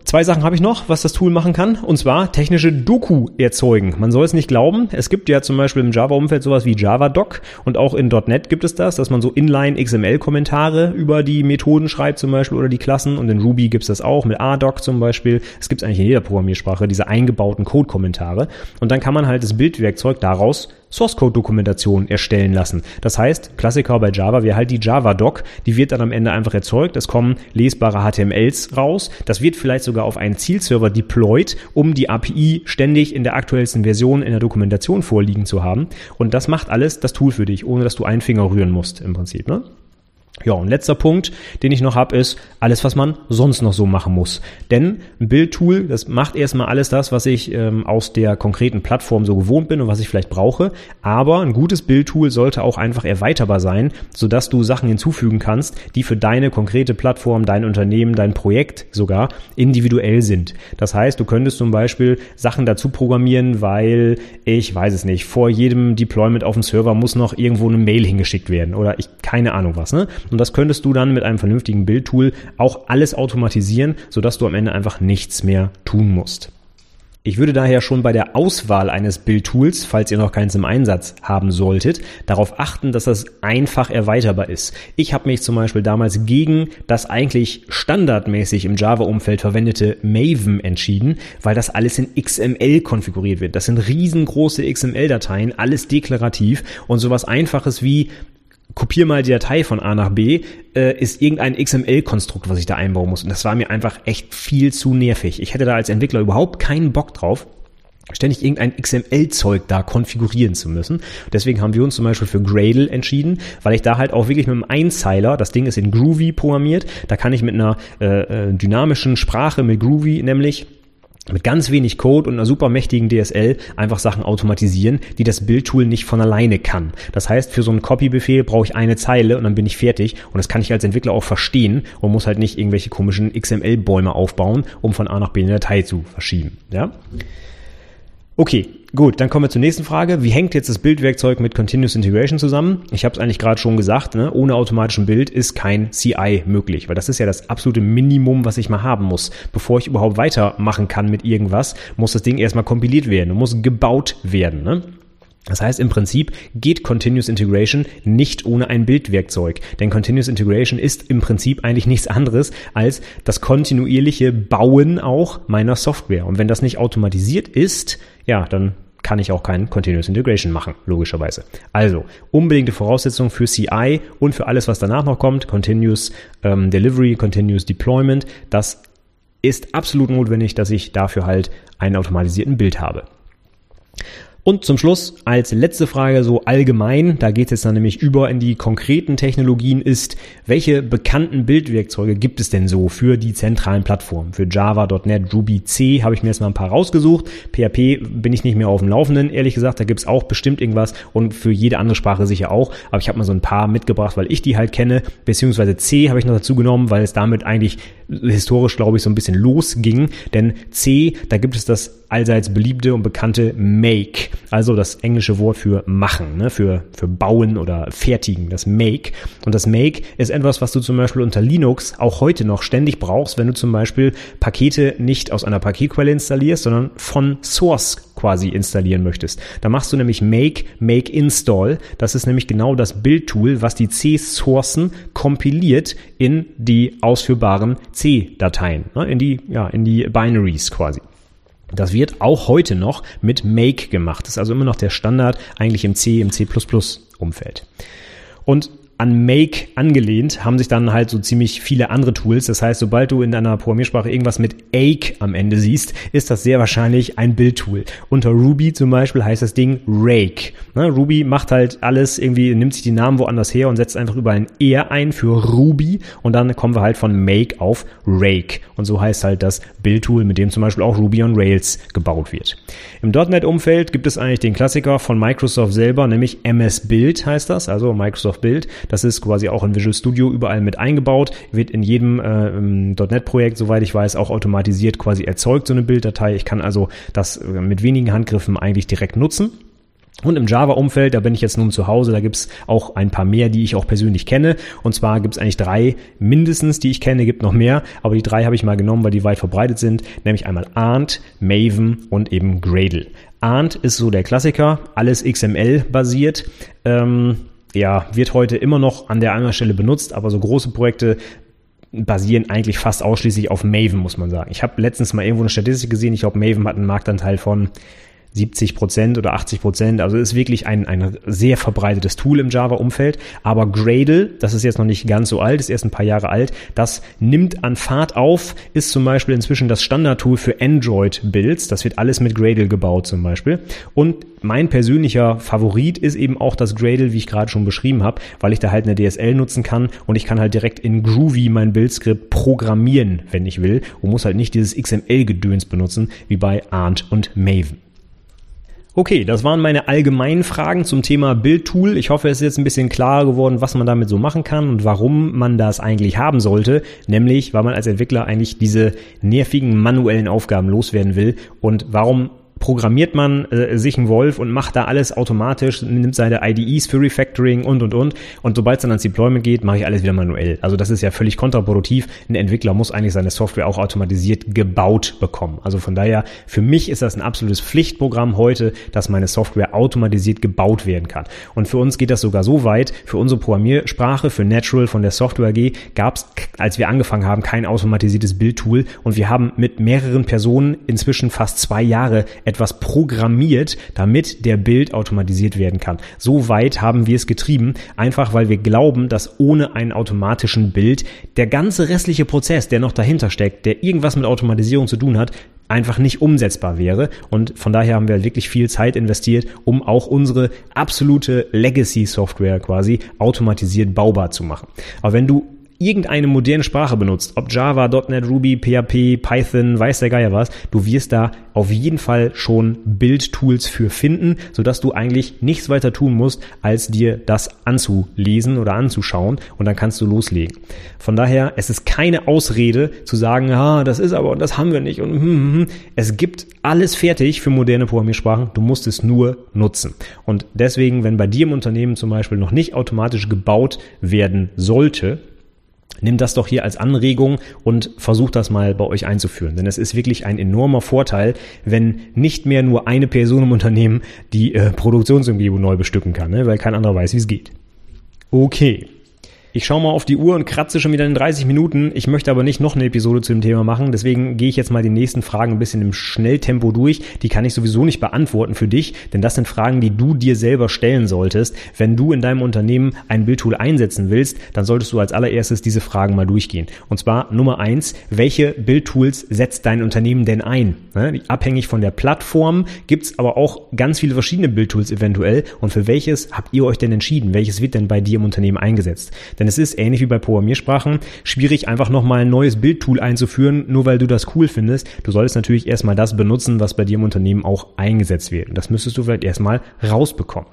Zwei Sachen habe ich noch, was das Tool machen kann, und zwar technische Doku erzeugen. Man soll es nicht glauben. Es gibt ja zum Beispiel im Java-Umfeld sowas wie JavaDoc und auch in .NET gibt es das, dass man so Inline XML-Kommentare über die Methoden schreibt zum Beispiel oder die Klassen und in Ruby gibt es das auch mit ADoc zum Beispiel. Es gibt eigentlich in jeder Programmiersprache diese eingebauten Code-Kommentare und dann kann man halt das Bildwerkzeug daraus Source Code Dokumentation erstellen lassen. Das heißt, Klassiker bei Java wäre halt die Java Doc, die wird dann am Ende einfach erzeugt, es kommen lesbare HTMLs raus, das wird vielleicht sogar auf einen Zielserver deployed, um die API ständig in der aktuellsten Version in der Dokumentation vorliegen zu haben und das macht alles das Tool für dich, ohne dass du einen Finger rühren musst im Prinzip, ne? Ja, und letzter Punkt, den ich noch habe, ist alles, was man sonst noch so machen muss. Denn ein Bildtool, das macht erstmal alles das, was ich ähm, aus der konkreten Plattform so gewohnt bin und was ich vielleicht brauche. Aber ein gutes Bildtool sollte auch einfach erweiterbar sein, sodass du Sachen hinzufügen kannst, die für deine konkrete Plattform, dein Unternehmen, dein Projekt sogar individuell sind. Das heißt, du könntest zum Beispiel Sachen dazu programmieren, weil ich weiß es nicht, vor jedem Deployment auf dem Server muss noch irgendwo eine Mail hingeschickt werden oder ich keine Ahnung was. Ne? Und das könntest du dann mit einem vernünftigen Bildtool auch alles automatisieren, sodass du am Ende einfach nichts mehr tun musst. Ich würde daher schon bei der Auswahl eines Bildtools, falls ihr noch keins im Einsatz haben solltet, darauf achten, dass das einfach erweiterbar ist. Ich habe mich zum Beispiel damals gegen das eigentlich standardmäßig im Java-Umfeld verwendete Maven entschieden, weil das alles in XML konfiguriert wird. Das sind riesengroße XML-Dateien, alles deklarativ und sowas einfaches wie kopier mal die Datei von A nach B, äh, ist irgendein XML-Konstrukt, was ich da einbauen muss. Und das war mir einfach echt viel zu nervig. Ich hätte da als Entwickler überhaupt keinen Bock drauf ständig irgendein XML-Zeug da konfigurieren zu müssen. Deswegen haben wir uns zum Beispiel für Gradle entschieden, weil ich da halt auch wirklich mit einem Einzeiler, das Ding ist in Groovy programmiert, da kann ich mit einer äh, äh dynamischen Sprache, mit Groovy nämlich mit ganz wenig Code und einer super mächtigen DSL einfach Sachen automatisieren, die das Bildtool nicht von alleine kann. Das heißt, für so einen Copy-Befehl brauche ich eine Zeile und dann bin ich fertig und das kann ich als Entwickler auch verstehen und muss halt nicht irgendwelche komischen XML-Bäume aufbauen, um von A nach B eine Datei zu verschieben. Ja? Okay, gut, dann kommen wir zur nächsten Frage. Wie hängt jetzt das Bildwerkzeug mit Continuous Integration zusammen? Ich habe es eigentlich gerade schon gesagt, ne? ohne automatischen Bild ist kein CI möglich, weil das ist ja das absolute Minimum, was ich mal haben muss. Bevor ich überhaupt weitermachen kann mit irgendwas, muss das Ding erstmal kompiliert werden und muss gebaut werden. Ne? Das heißt, im Prinzip geht Continuous Integration nicht ohne ein Bildwerkzeug. Denn Continuous Integration ist im Prinzip eigentlich nichts anderes als das kontinuierliche Bauen auch meiner Software. Und wenn das nicht automatisiert ist, ja, dann kann ich auch kein Continuous Integration machen, logischerweise. Also, unbedingte Voraussetzung für CI und für alles, was danach noch kommt, Continuous ähm, Delivery, Continuous Deployment, das ist absolut notwendig, dass ich dafür halt einen automatisierten Bild habe. Und zum Schluss als letzte Frage so allgemein, da geht es jetzt dann nämlich über in die konkreten Technologien, ist, welche bekannten Bildwerkzeuge gibt es denn so für die zentralen Plattformen? Für Java, .NET, Ruby, C habe ich mir jetzt mal ein paar rausgesucht. PHP bin ich nicht mehr auf dem Laufenden, ehrlich gesagt, da gibt es auch bestimmt irgendwas und für jede andere Sprache sicher auch. Aber ich habe mal so ein paar mitgebracht, weil ich die halt kenne, beziehungsweise C habe ich noch dazu genommen, weil es damit eigentlich historisch, glaube ich, so ein bisschen losging. Denn C, da gibt es das allseits beliebte und bekannte Make, also das englische Wort für machen, ne, für, für bauen oder fertigen, das Make. Und das Make ist etwas, was du zum Beispiel unter Linux auch heute noch ständig brauchst, wenn du zum Beispiel Pakete nicht aus einer Paketquelle installierst, sondern von Source quasi installieren möchtest. Da machst du nämlich Make, Make Install. Das ist nämlich genau das Bildtool, was die C-Sourcen kompiliert in die ausführbaren C-Dateien, ne, in die, ja, in die Binaries quasi. Das wird auch heute noch mit Make gemacht. Das ist also immer noch der Standard eigentlich im C, im C++ Umfeld. Und an Make angelehnt haben sich dann halt so ziemlich viele andere Tools. Das heißt, sobald du in einer Programmiersprache irgendwas mit Ake am Ende siehst, ist das sehr wahrscheinlich ein Bildtool. Unter Ruby zum Beispiel heißt das Ding Rake. Ne, Ruby macht halt alles irgendwie, nimmt sich die Namen woanders her und setzt einfach über ein R ein für Ruby und dann kommen wir halt von Make auf Rake. Und so heißt halt das Bildtool, mit dem zum Beispiel auch Ruby on Rails gebaut wird. Im .NET-Umfeld gibt es eigentlich den Klassiker von Microsoft selber, nämlich MS Build heißt das, also Microsoft Build. Das ist quasi auch in Visual Studio überall mit eingebaut, wird in jedem äh, .NET-Projekt, soweit ich weiß, auch automatisiert quasi erzeugt, so eine Bilddatei. Ich kann also das äh, mit wenigen Handgriffen eigentlich direkt nutzen. Und im Java-Umfeld, da bin ich jetzt nun zu Hause, da gibt's auch ein paar mehr, die ich auch persönlich kenne. Und zwar gibt's eigentlich drei mindestens, die ich kenne, gibt noch mehr, aber die drei habe ich mal genommen, weil die weit verbreitet sind, nämlich einmal Arndt, Maven und eben Gradle. Arndt ist so der Klassiker, alles XML basiert. Ähm, ja, wird heute immer noch an der anderen Stelle benutzt, aber so große Projekte basieren eigentlich fast ausschließlich auf Maven, muss man sagen. Ich habe letztens mal irgendwo eine Statistik gesehen, ich glaube, Maven hat einen Marktanteil von 70 Prozent oder 80 Prozent. Also ist wirklich ein, ein sehr verbreitetes Tool im Java-Umfeld. Aber Gradle, das ist jetzt noch nicht ganz so alt, ist erst ein paar Jahre alt, das nimmt an Fahrt auf, ist zum Beispiel inzwischen das Standardtool für Android-Builds. Das wird alles mit Gradle gebaut zum Beispiel. Und mein persönlicher Favorit ist eben auch das Gradle, wie ich gerade schon beschrieben habe, weil ich da halt eine DSL nutzen kann und ich kann halt direkt in Groovy mein Bildskript programmieren, wenn ich will und muss halt nicht dieses XML-Gedöns benutzen, wie bei Arndt und Maven. Okay, das waren meine allgemeinen Fragen zum Thema Bildtool. Ich hoffe, es ist jetzt ein bisschen klarer geworden, was man damit so machen kann und warum man das eigentlich haben sollte. Nämlich, weil man als Entwickler eigentlich diese nervigen manuellen Aufgaben loswerden will und warum programmiert man äh, sich einen Wolf und macht da alles automatisch, nimmt seine IDEs für Refactoring und und und. Und sobald es dann ans Deployment geht, mache ich alles wieder manuell. Also das ist ja völlig kontraproduktiv. Ein Entwickler muss eigentlich seine Software auch automatisiert gebaut bekommen. Also von daher, für mich ist das ein absolutes Pflichtprogramm heute, dass meine Software automatisiert gebaut werden kann. Und für uns geht das sogar so weit, für unsere Programmiersprache, für Natural von der Software AG, gab es, als wir angefangen haben, kein automatisiertes Bildtool. Und wir haben mit mehreren Personen inzwischen fast zwei Jahre etwas programmiert, damit der Bild automatisiert werden kann. So weit haben wir es getrieben, einfach weil wir glauben, dass ohne einen automatischen Bild der ganze restliche Prozess, der noch dahinter steckt, der irgendwas mit Automatisierung zu tun hat, einfach nicht umsetzbar wäre. Und von daher haben wir wirklich viel Zeit investiert, um auch unsere absolute Legacy-Software quasi automatisiert baubar zu machen. Aber wenn du irgendeine moderne Sprache benutzt, ob Java, .NET, Ruby, PHP, Python, weiß der Geier was, du wirst da auf jeden Fall schon Bildtools für finden, sodass du eigentlich nichts weiter tun musst, als dir das anzulesen oder anzuschauen und dann kannst du loslegen. Von daher, es ist keine Ausrede zu sagen, ah, das ist aber und das haben wir nicht und hm, hm, hm. es gibt alles fertig für moderne Programmiersprachen, du musst es nur nutzen. Und deswegen, wenn bei dir im Unternehmen zum Beispiel noch nicht automatisch gebaut werden sollte, Nimm das doch hier als Anregung und versuch das mal bei euch einzuführen. Denn es ist wirklich ein enormer Vorteil, wenn nicht mehr nur eine Person im Unternehmen die äh, Produktionsumgebung neu bestücken kann, ne? weil kein anderer weiß, wie es geht. Okay. Ich schaue mal auf die Uhr und kratze schon wieder in 30 Minuten. Ich möchte aber nicht noch eine Episode zu dem Thema machen. Deswegen gehe ich jetzt mal die nächsten Fragen ein bisschen im Schnelltempo durch. Die kann ich sowieso nicht beantworten für dich, denn das sind Fragen, die du dir selber stellen solltest. Wenn du in deinem Unternehmen ein Bildtool einsetzen willst, dann solltest du als allererstes diese Fragen mal durchgehen. Und zwar Nummer eins, welche Bildtools setzt dein Unternehmen denn ein? Ne, abhängig von der Plattform gibt es aber auch ganz viele verschiedene Bildtools eventuell. Und für welches habt ihr euch denn entschieden? Welches wird denn bei dir im Unternehmen eingesetzt? Denn es ist ähnlich wie bei Programmiersprachen schwierig, einfach nochmal ein neues Bildtool einzuführen, nur weil du das cool findest. Du solltest natürlich erstmal das benutzen, was bei dir im Unternehmen auch eingesetzt wird. Und das müsstest du vielleicht erstmal rausbekommen.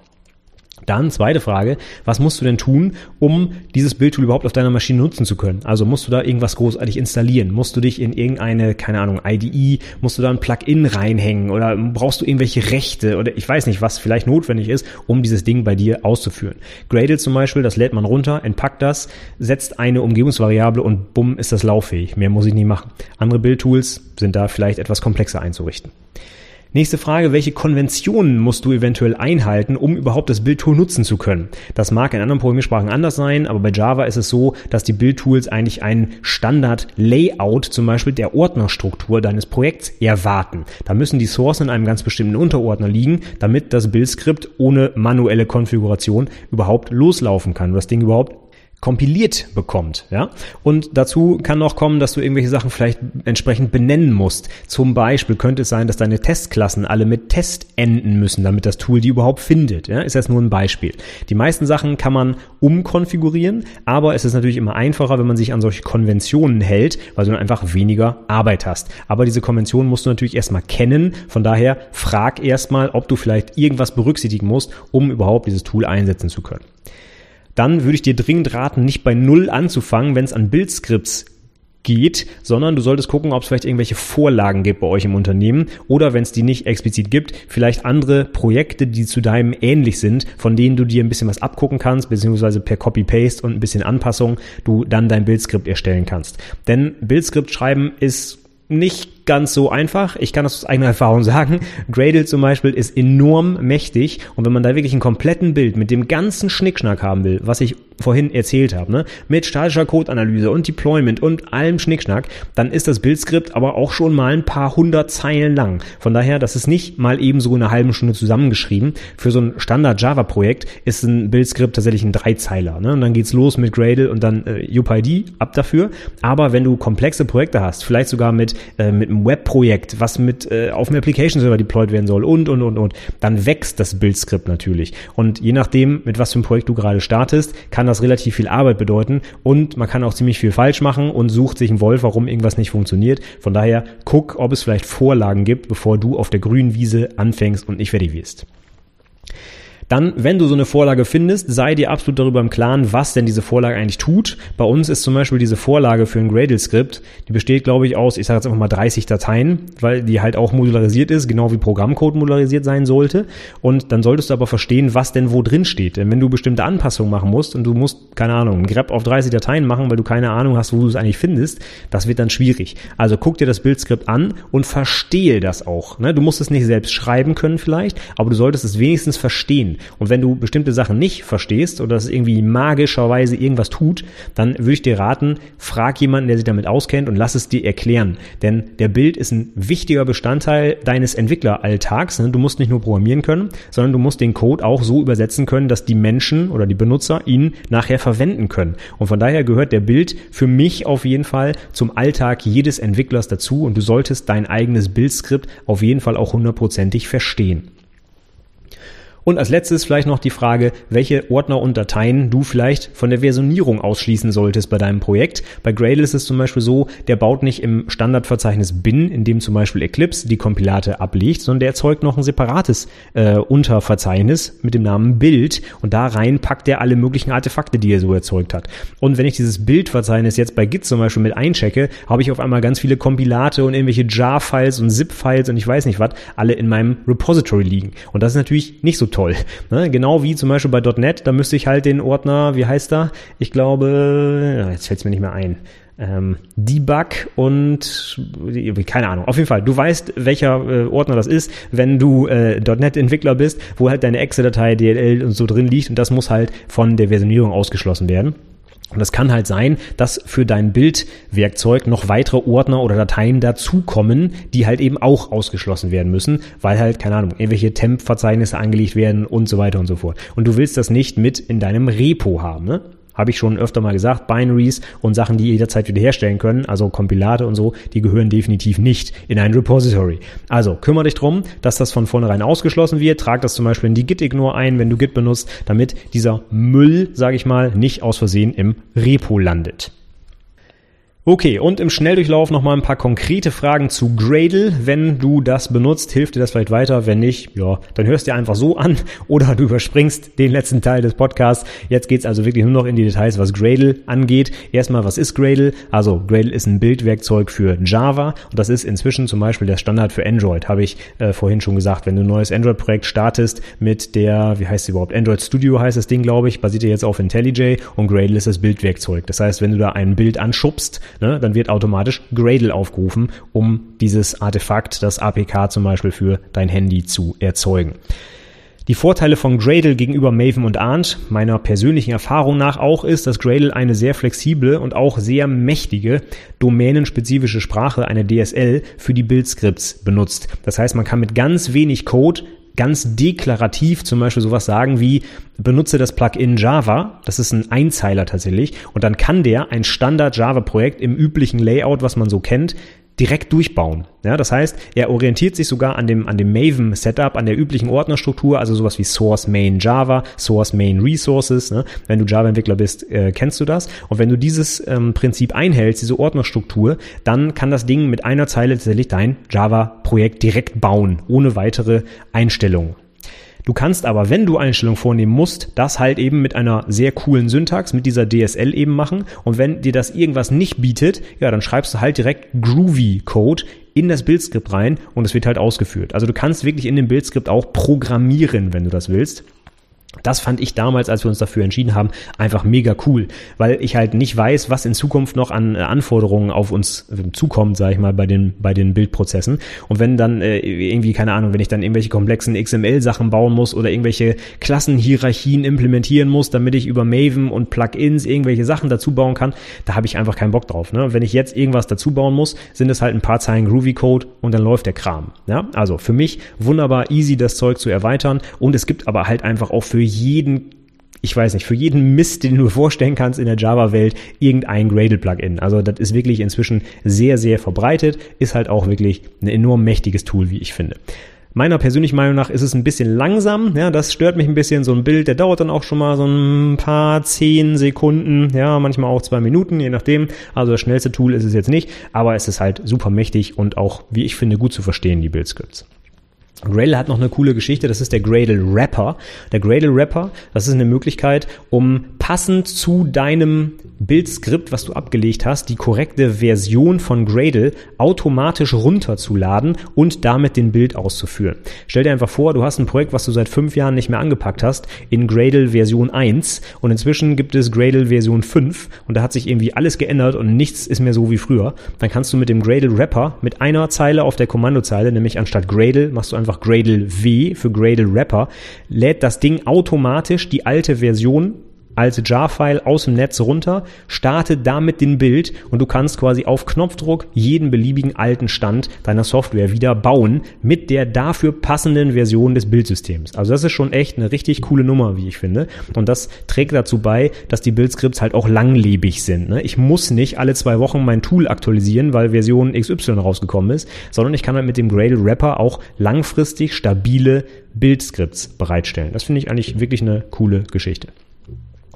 Dann zweite Frage, was musst du denn tun, um dieses Bildtool überhaupt auf deiner Maschine nutzen zu können? Also musst du da irgendwas großartig installieren? Musst du dich in irgendeine, keine Ahnung, IDE, musst du da ein Plugin reinhängen oder brauchst du irgendwelche Rechte oder ich weiß nicht, was vielleicht notwendig ist, um dieses Ding bei dir auszuführen? Gradle zum Beispiel, das lädt man runter, entpackt das, setzt eine Umgebungsvariable und bumm ist das lauffähig. Mehr muss ich nie machen. Andere Bildtools sind da vielleicht etwas komplexer einzurichten. Nächste Frage, welche Konventionen musst du eventuell einhalten, um überhaupt das Bildtool nutzen zu können? Das mag in anderen Programmiersprachen anders sein, aber bei Java ist es so, dass die Bildtools eigentlich ein Standard-Layout zum Beispiel der Ordnerstruktur deines Projekts erwarten. Da müssen die Sourcen in einem ganz bestimmten Unterordner liegen, damit das Bildskript ohne manuelle Konfiguration überhaupt loslaufen kann, das Ding überhaupt kompiliert bekommt, ja. Und dazu kann noch kommen, dass du irgendwelche Sachen vielleicht entsprechend benennen musst. Zum Beispiel könnte es sein, dass deine Testklassen alle mit Test enden müssen, damit das Tool die überhaupt findet, ja. Ist jetzt nur ein Beispiel. Die meisten Sachen kann man umkonfigurieren, aber es ist natürlich immer einfacher, wenn man sich an solche Konventionen hält, weil du dann einfach weniger Arbeit hast. Aber diese Konventionen musst du natürlich erstmal kennen. Von daher frag erstmal, ob du vielleicht irgendwas berücksichtigen musst, um überhaupt dieses Tool einsetzen zu können dann würde ich dir dringend raten, nicht bei Null anzufangen, wenn es an Bildscripts geht, sondern du solltest gucken, ob es vielleicht irgendwelche Vorlagen gibt bei euch im Unternehmen oder wenn es die nicht explizit gibt, vielleicht andere Projekte, die zu deinem ähnlich sind, von denen du dir ein bisschen was abgucken kannst, beziehungsweise per Copy-Paste und ein bisschen Anpassung du dann dein Bildskript erstellen kannst. Denn Bildskript schreiben ist nicht ganz so einfach. Ich kann das aus eigener Erfahrung sagen. Gradle zum Beispiel ist enorm mächtig und wenn man da wirklich einen kompletten Bild mit dem ganzen Schnickschnack haben will, was ich vorhin erzählt habe, ne, mit statischer Codeanalyse und Deployment und allem Schnickschnack, dann ist das Bildskript aber auch schon mal ein paar hundert Zeilen lang. Von daher, das ist nicht mal eben so in einer halben Stunde zusammengeschrieben. Für so ein Standard-Java-Projekt ist ein Bildskript tatsächlich ein Dreizeiler. Ne? Und dann geht's los mit Gradle und dann äh, UPID ab dafür. Aber wenn du komplexe Projekte hast, vielleicht sogar mit, äh, mit einem Webprojekt, was mit äh, auf dem Application Server deployed werden soll und und und und, dann wächst das Bildskript natürlich. Und je nachdem, mit was für einem Projekt du gerade startest, kann das relativ viel Arbeit bedeuten und man kann auch ziemlich viel falsch machen und sucht sich einen Wolf, warum irgendwas nicht funktioniert. Von daher guck, ob es vielleicht Vorlagen gibt, bevor du auf der grünen Wiese anfängst und nicht fertig wirst. Dann, wenn du so eine Vorlage findest, sei dir absolut darüber im Klaren, was denn diese Vorlage eigentlich tut. Bei uns ist zum Beispiel diese Vorlage für ein Gradle-Skript, die besteht, glaube ich, aus, ich sage jetzt einfach mal 30 Dateien, weil die halt auch modularisiert ist, genau wie Programmcode modularisiert sein sollte. Und dann solltest du aber verstehen, was denn wo drin steht. Denn wenn du bestimmte Anpassungen machen musst und du musst, keine Ahnung, ein Grep auf 30 Dateien machen, weil du keine Ahnung hast, wo du es eigentlich findest, das wird dann schwierig. Also guck dir das Bildskript an und verstehe das auch. Ne? Du musst es nicht selbst schreiben können vielleicht, aber du solltest es wenigstens verstehen. Und wenn du bestimmte Sachen nicht verstehst oder es irgendwie magischerweise irgendwas tut, dann würde ich dir raten, frag jemanden, der sich damit auskennt und lass es dir erklären. Denn der Bild ist ein wichtiger Bestandteil deines Entwickleralltags. Ne? Du musst nicht nur programmieren können, sondern du musst den Code auch so übersetzen können, dass die Menschen oder die Benutzer ihn nachher verwenden können. Und von daher gehört der Bild für mich auf jeden Fall zum Alltag jedes Entwicklers dazu und du solltest dein eigenes Bildskript auf jeden Fall auch hundertprozentig verstehen. Und als letztes vielleicht noch die Frage, welche Ordner und Dateien du vielleicht von der Versionierung ausschließen solltest bei deinem Projekt. Bei Gradle ist es zum Beispiel so, der baut nicht im Standardverzeichnis bin, in dem zum Beispiel Eclipse die Kompilate ablegt, sondern der erzeugt noch ein separates äh, Unterverzeichnis mit dem Namen Bild und da rein packt er alle möglichen Artefakte, die er so erzeugt hat. Und wenn ich dieses Bildverzeichnis jetzt bei Git zum Beispiel mit einchecke, habe ich auf einmal ganz viele Kompilate und irgendwelche Jar-Files und Zip-Files und ich weiß nicht was, alle in meinem Repository liegen. Und das ist natürlich nicht so toll. Ne? Genau wie zum Beispiel bei .NET, da müsste ich halt den Ordner, wie heißt er? Ich glaube, jetzt fällt es mir nicht mehr ein ähm, Debug und keine Ahnung. Auf jeden Fall, du weißt, welcher äh, Ordner das ist, wenn du äh, .NET-Entwickler bist, wo halt deine Excel-Datei, DLL und so drin liegt und das muss halt von der Versionierung ausgeschlossen werden. Und es kann halt sein, dass für dein Bildwerkzeug noch weitere Ordner oder Dateien dazukommen, die halt eben auch ausgeschlossen werden müssen, weil halt, keine Ahnung, irgendwelche Temp-Verzeichnisse angelegt werden und so weiter und so fort. Und du willst das nicht mit in deinem Repo haben. Ne? Habe ich schon öfter mal gesagt, Binaries und Sachen, die jederzeit wiederherstellen können, also Kompilate und so, die gehören definitiv nicht in ein Repository. Also kümmere dich drum, dass das von vornherein ausgeschlossen wird. Trag das zum Beispiel in die Git-Ignore ein, wenn du Git benutzt, damit dieser Müll, sage ich mal, nicht aus Versehen im Repo landet. Okay, und im Schnelldurchlauf nochmal ein paar konkrete Fragen zu Gradle. Wenn du das benutzt, hilft dir das vielleicht weiter. Wenn nicht, ja, dann hörst du dir einfach so an oder du überspringst den letzten Teil des Podcasts. Jetzt geht's also wirklich nur noch in die Details, was Gradle angeht. Erstmal, was ist Gradle? Also Gradle ist ein Bildwerkzeug für Java und das ist inzwischen zum Beispiel der Standard für Android, habe ich äh, vorhin schon gesagt. Wenn du ein neues Android-Projekt startest mit der, wie heißt sie überhaupt, Android Studio heißt das Ding, glaube ich, basiert ja jetzt auf IntelliJ und Gradle ist das Bildwerkzeug. Das heißt, wenn du da ein Bild anschubst, ne, dann wird automatisch Gradle aufgerufen, um dieses Artefakt, das APK zum Beispiel für dein Handy zu erzeugen. Die Vorteile von Gradle gegenüber Maven und Arndt, meiner persönlichen Erfahrung nach auch, ist, dass Gradle eine sehr flexible und auch sehr mächtige domänenspezifische Sprache, eine DSL, für die Build-Scripts benutzt. Das heißt, man kann mit ganz wenig Code ganz deklarativ zum Beispiel sowas sagen wie, benutze das Plugin Java, das ist ein Einzeiler tatsächlich, und dann kann der ein Standard Java-Projekt im üblichen Layout, was man so kennt, direkt durchbauen. Ja, das heißt, er orientiert sich sogar an dem, an dem Maven Setup, an der üblichen Ordnerstruktur, also sowas wie Source Main Java, Source Main Resources. Ne? Wenn du Java-Entwickler bist, äh, kennst du das. Und wenn du dieses ähm, Prinzip einhältst, diese Ordnerstruktur, dann kann das Ding mit einer Zeile tatsächlich dein Java-Projekt direkt bauen, ohne weitere Einstellungen. Du kannst aber, wenn du Einstellungen vornehmen musst, das halt eben mit einer sehr coolen Syntax, mit dieser DSL eben machen. Und wenn dir das irgendwas nicht bietet, ja, dann schreibst du halt direkt Groovy Code in das Bildskript rein und es wird halt ausgeführt. Also du kannst wirklich in dem Bildskript auch programmieren, wenn du das willst. Das fand ich damals, als wir uns dafür entschieden haben, einfach mega cool, weil ich halt nicht weiß, was in Zukunft noch an äh, Anforderungen auf uns zukommt, sage ich mal, bei den bei den Bildprozessen. Und wenn dann äh, irgendwie keine Ahnung, wenn ich dann irgendwelche komplexen XML-Sachen bauen muss oder irgendwelche Klassenhierarchien implementieren muss, damit ich über Maven und Plugins irgendwelche Sachen dazu bauen kann, da habe ich einfach keinen Bock drauf. Ne? wenn ich jetzt irgendwas dazu bauen muss, sind es halt ein paar Zeilen Groovy Code und dann läuft der Kram. Ja, also für mich wunderbar easy, das Zeug zu erweitern. Und es gibt aber halt einfach auch für jeden ich weiß nicht, für jeden Mist, den du vorstellen kannst in der Java-Welt, irgendein Gradle-Plugin. Also das ist wirklich inzwischen sehr, sehr verbreitet, ist halt auch wirklich ein enorm mächtiges Tool, wie ich finde. Meiner persönlichen Meinung nach ist es ein bisschen langsam, ja, das stört mich ein bisschen, so ein Bild, der dauert dann auch schon mal so ein paar zehn Sekunden, ja, manchmal auch zwei Minuten, je nachdem. Also das schnellste Tool ist es jetzt nicht, aber es ist halt super mächtig und auch, wie ich finde, gut zu verstehen, die Build-Scripts. Gradle hat noch eine coole Geschichte, das ist der Gradle Wrapper. Der Gradle Wrapper, das ist eine Möglichkeit, um passend zu deinem Bildskript, was du abgelegt hast, die korrekte Version von Gradle automatisch runterzuladen und damit den Bild auszuführen. Stell dir einfach vor, du hast ein Projekt, was du seit fünf Jahren nicht mehr angepackt hast, in Gradle Version 1 und inzwischen gibt es Gradle Version 5 und da hat sich irgendwie alles geändert und nichts ist mehr so wie früher. Dann kannst du mit dem Gradle Wrapper mit einer Zeile auf der Kommandozeile, nämlich anstatt Gradle, machst du einfach Gradle W für Gradle Wrapper, lädt das Ding automatisch die alte Version als JAR-File aus dem Netz runter, starte damit den Bild und du kannst quasi auf Knopfdruck jeden beliebigen alten Stand deiner Software wieder bauen mit der dafür passenden Version des Bildsystems. Also das ist schon echt eine richtig coole Nummer, wie ich finde. Und das trägt dazu bei, dass die Bildscripts halt auch langlebig sind. Ne? Ich muss nicht alle zwei Wochen mein Tool aktualisieren, weil Version XY rausgekommen ist, sondern ich kann halt mit dem Gradle Wrapper auch langfristig stabile Bildscripts bereitstellen. Das finde ich eigentlich wirklich eine coole Geschichte.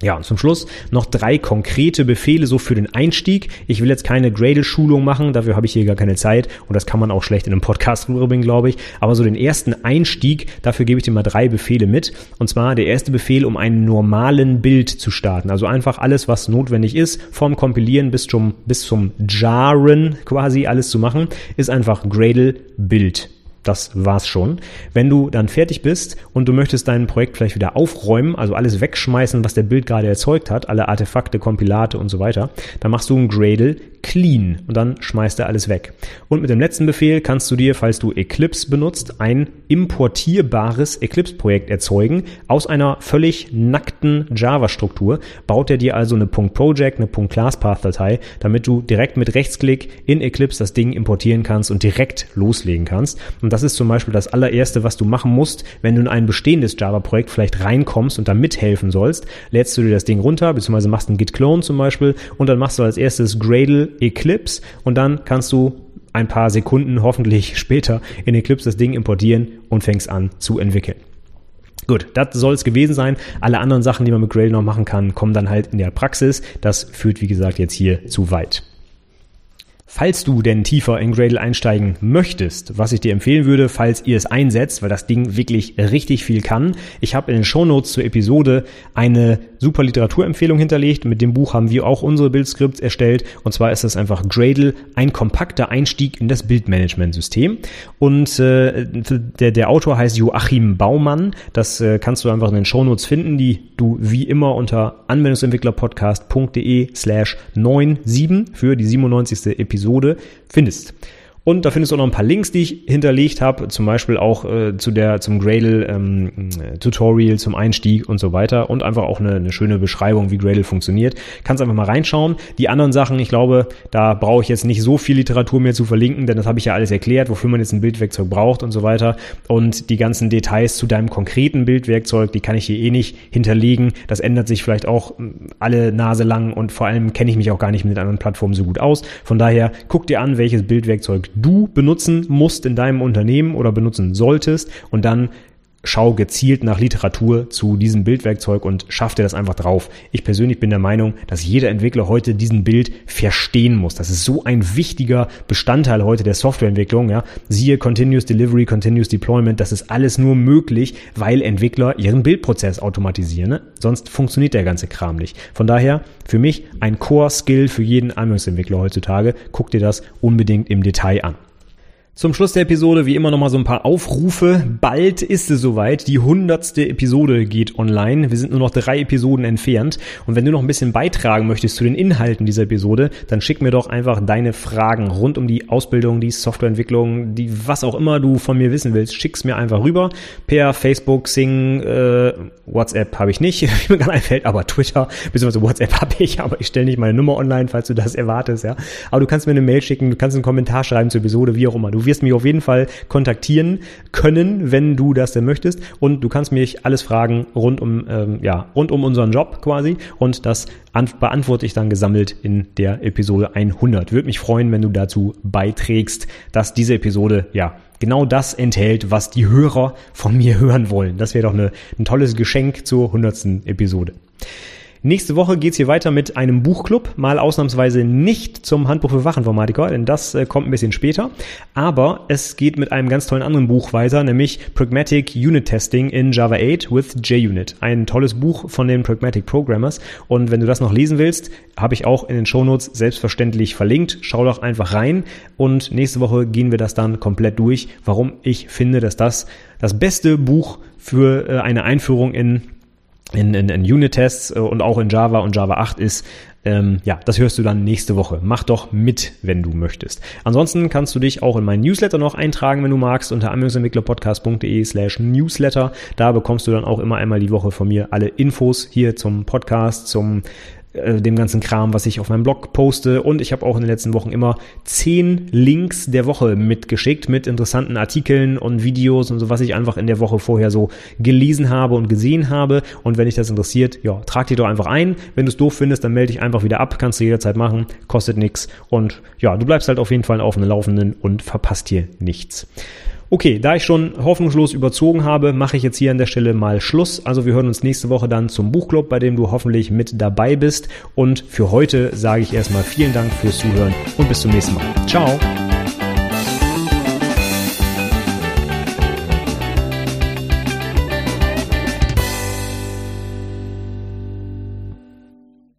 Ja, und zum Schluss noch drei konkrete Befehle so für den Einstieg. Ich will jetzt keine Gradle-Schulung machen, dafür habe ich hier gar keine Zeit und das kann man auch schlecht in einem Podcast rüberbringen, glaube ich. Aber so den ersten Einstieg, dafür gebe ich dir mal drei Befehle mit. Und zwar der erste Befehl, um einen normalen Bild zu starten. Also einfach alles, was notwendig ist, vom Kompilieren bis zum, bis zum Jaren quasi alles zu machen, ist einfach Gradle Bild. Das war's schon. Wenn du dann fertig bist und du möchtest dein Projekt vielleicht wieder aufräumen, also alles wegschmeißen, was der Bild gerade erzeugt hat, alle Artefakte, Kompilate und so weiter, dann machst du ein Gradle clean und dann schmeißt er alles weg. Und mit dem letzten Befehl kannst du dir, falls du Eclipse benutzt, ein importierbares Eclipse-Projekt erzeugen. Aus einer völlig nackten Java-Struktur baut er dir also eine .project, eine .classpath-Datei, damit du direkt mit Rechtsklick in Eclipse das Ding importieren kannst und direkt loslegen kannst. Und das ist zum Beispiel das allererste, was du machen musst, wenn du in ein bestehendes Java-Projekt vielleicht reinkommst und da mithelfen sollst. Lädst du dir das Ding runter, beziehungsweise machst einen Git-Clone zum Beispiel und dann machst du als erstes Gradle Eclipse und dann kannst du ein paar Sekunden hoffentlich später in Eclipse das Ding importieren und fängst an zu entwickeln. Gut, das soll es gewesen sein. Alle anderen Sachen, die man mit Gradle noch machen kann, kommen dann halt in der Praxis. Das führt, wie gesagt, jetzt hier zu weit. Falls du denn tiefer in Gradle einsteigen möchtest, was ich dir empfehlen würde, falls ihr es einsetzt, weil das Ding wirklich richtig viel kann. Ich habe in den Shownotes zur Episode eine super Literaturempfehlung hinterlegt. Mit dem Buch haben wir auch unsere Bildskripts erstellt. Und zwar ist das einfach Gradle, ein kompakter Einstieg in das Bildmanagementsystem. Und äh, der, der Autor heißt Joachim Baumann. Das äh, kannst du einfach in den Shownotes finden, die du wie immer unter anwendungsentwicklerpodcast.de slash 97 für die 97. Episode Episode findest. Und da findest du auch noch ein paar Links, die ich hinterlegt habe, zum Beispiel auch äh, zu der zum Gradle ähm, Tutorial zum Einstieg und so weiter und einfach auch eine, eine schöne Beschreibung, wie Gradle funktioniert. Kannst einfach mal reinschauen. Die anderen Sachen, ich glaube, da brauche ich jetzt nicht so viel Literatur mehr zu verlinken, denn das habe ich ja alles erklärt, wofür man jetzt ein Bildwerkzeug braucht und so weiter. Und die ganzen Details zu deinem konkreten Bildwerkzeug, die kann ich hier eh nicht hinterlegen. Das ändert sich vielleicht auch hm, alle Nase lang und vor allem kenne ich mich auch gar nicht mit anderen Plattformen so gut aus. Von daher guck dir an, welches Bildwerkzeug du benutzen musst in deinem Unternehmen oder benutzen solltest und dann schau gezielt nach Literatur zu diesem Bildwerkzeug und schaff dir das einfach drauf. Ich persönlich bin der Meinung, dass jeder Entwickler heute diesen Bild verstehen muss. Das ist so ein wichtiger Bestandteil heute der Softwareentwicklung. Ja. Siehe Continuous Delivery, Continuous Deployment. Das ist alles nur möglich, weil Entwickler ihren Bildprozess automatisieren. Ne? Sonst funktioniert der ganze Kram nicht. Von daher für mich ein Core-Skill für jeden Anwendungsentwickler heutzutage. Guck dir das unbedingt im Detail an. Zum Schluss der Episode wie immer nochmal so ein paar Aufrufe. Bald ist es soweit. Die hundertste Episode geht online. Wir sind nur noch drei Episoden entfernt. Und wenn du noch ein bisschen beitragen möchtest zu den Inhalten dieser Episode, dann schick mir doch einfach deine Fragen rund um die Ausbildung, die Softwareentwicklung, die was auch immer du von mir wissen willst. Schick's mir einfach rüber per Facebook, Sing, äh, WhatsApp habe ich nicht, wie mir gerade einfällt, aber Twitter bzw. WhatsApp habe ich, aber ich stelle nicht meine Nummer online, falls du das erwartest. Ja, aber du kannst mir eine Mail schicken, du kannst einen Kommentar schreiben zur Episode, wie auch immer. Du wirst mich auf jeden Fall kontaktieren können, wenn du das denn möchtest. Und du kannst mich alles fragen rund um, ähm, ja, rund um unseren Job quasi. Und das beantworte ich dann gesammelt in der Episode 100. Würde mich freuen, wenn du dazu beiträgst, dass diese Episode, ja, genau das enthält, was die Hörer von mir hören wollen. Das wäre doch eine, ein tolles Geschenk zur 100. Episode. Nächste Woche geht's hier weiter mit einem Buchclub, mal ausnahmsweise nicht zum Handbuch für Fachinformatiker, denn das äh, kommt ein bisschen später. Aber es geht mit einem ganz tollen anderen Buch weiter, nämlich Pragmatic Unit Testing in Java 8 with JUnit. Ein tolles Buch von den Pragmatic Programmers. Und wenn du das noch lesen willst, habe ich auch in den Shownotes selbstverständlich verlinkt. Schau doch einfach rein. Und nächste Woche gehen wir das dann komplett durch, warum ich finde, dass das das beste Buch für äh, eine Einführung in in, in, in Unit-Tests äh, und auch in Java und Java 8 ist, ähm, ja, das hörst du dann nächste Woche. Mach doch mit, wenn du möchtest. Ansonsten kannst du dich auch in meinen Newsletter noch eintragen, wenn du magst, unter anwendungsentwicklerpodcast.de slash newsletter. Da bekommst du dann auch immer einmal die Woche von mir alle Infos hier zum Podcast, zum äh, dem ganzen Kram, was ich auf meinem Blog poste. Und ich habe auch in den letzten Wochen immer zehn Links der Woche mitgeschickt mit interessanten Artikeln und Videos und so, was ich einfach in der Woche vorher so gelesen habe und gesehen habe. Und wenn dich das interessiert, ja, trag dich doch einfach ein. Wenn du es doof findest, dann melde dich einfach wieder ab. Kannst du jederzeit machen, kostet nichts. Und ja, du bleibst halt auf jeden Fall auf dem Laufenden und verpasst hier nichts. Okay, da ich schon hoffnungslos überzogen habe, mache ich jetzt hier an der Stelle mal Schluss. Also wir hören uns nächste Woche dann zum Buchclub, bei dem du hoffentlich mit dabei bist. Und für heute sage ich erstmal vielen Dank fürs Zuhören und bis zum nächsten Mal. Ciao!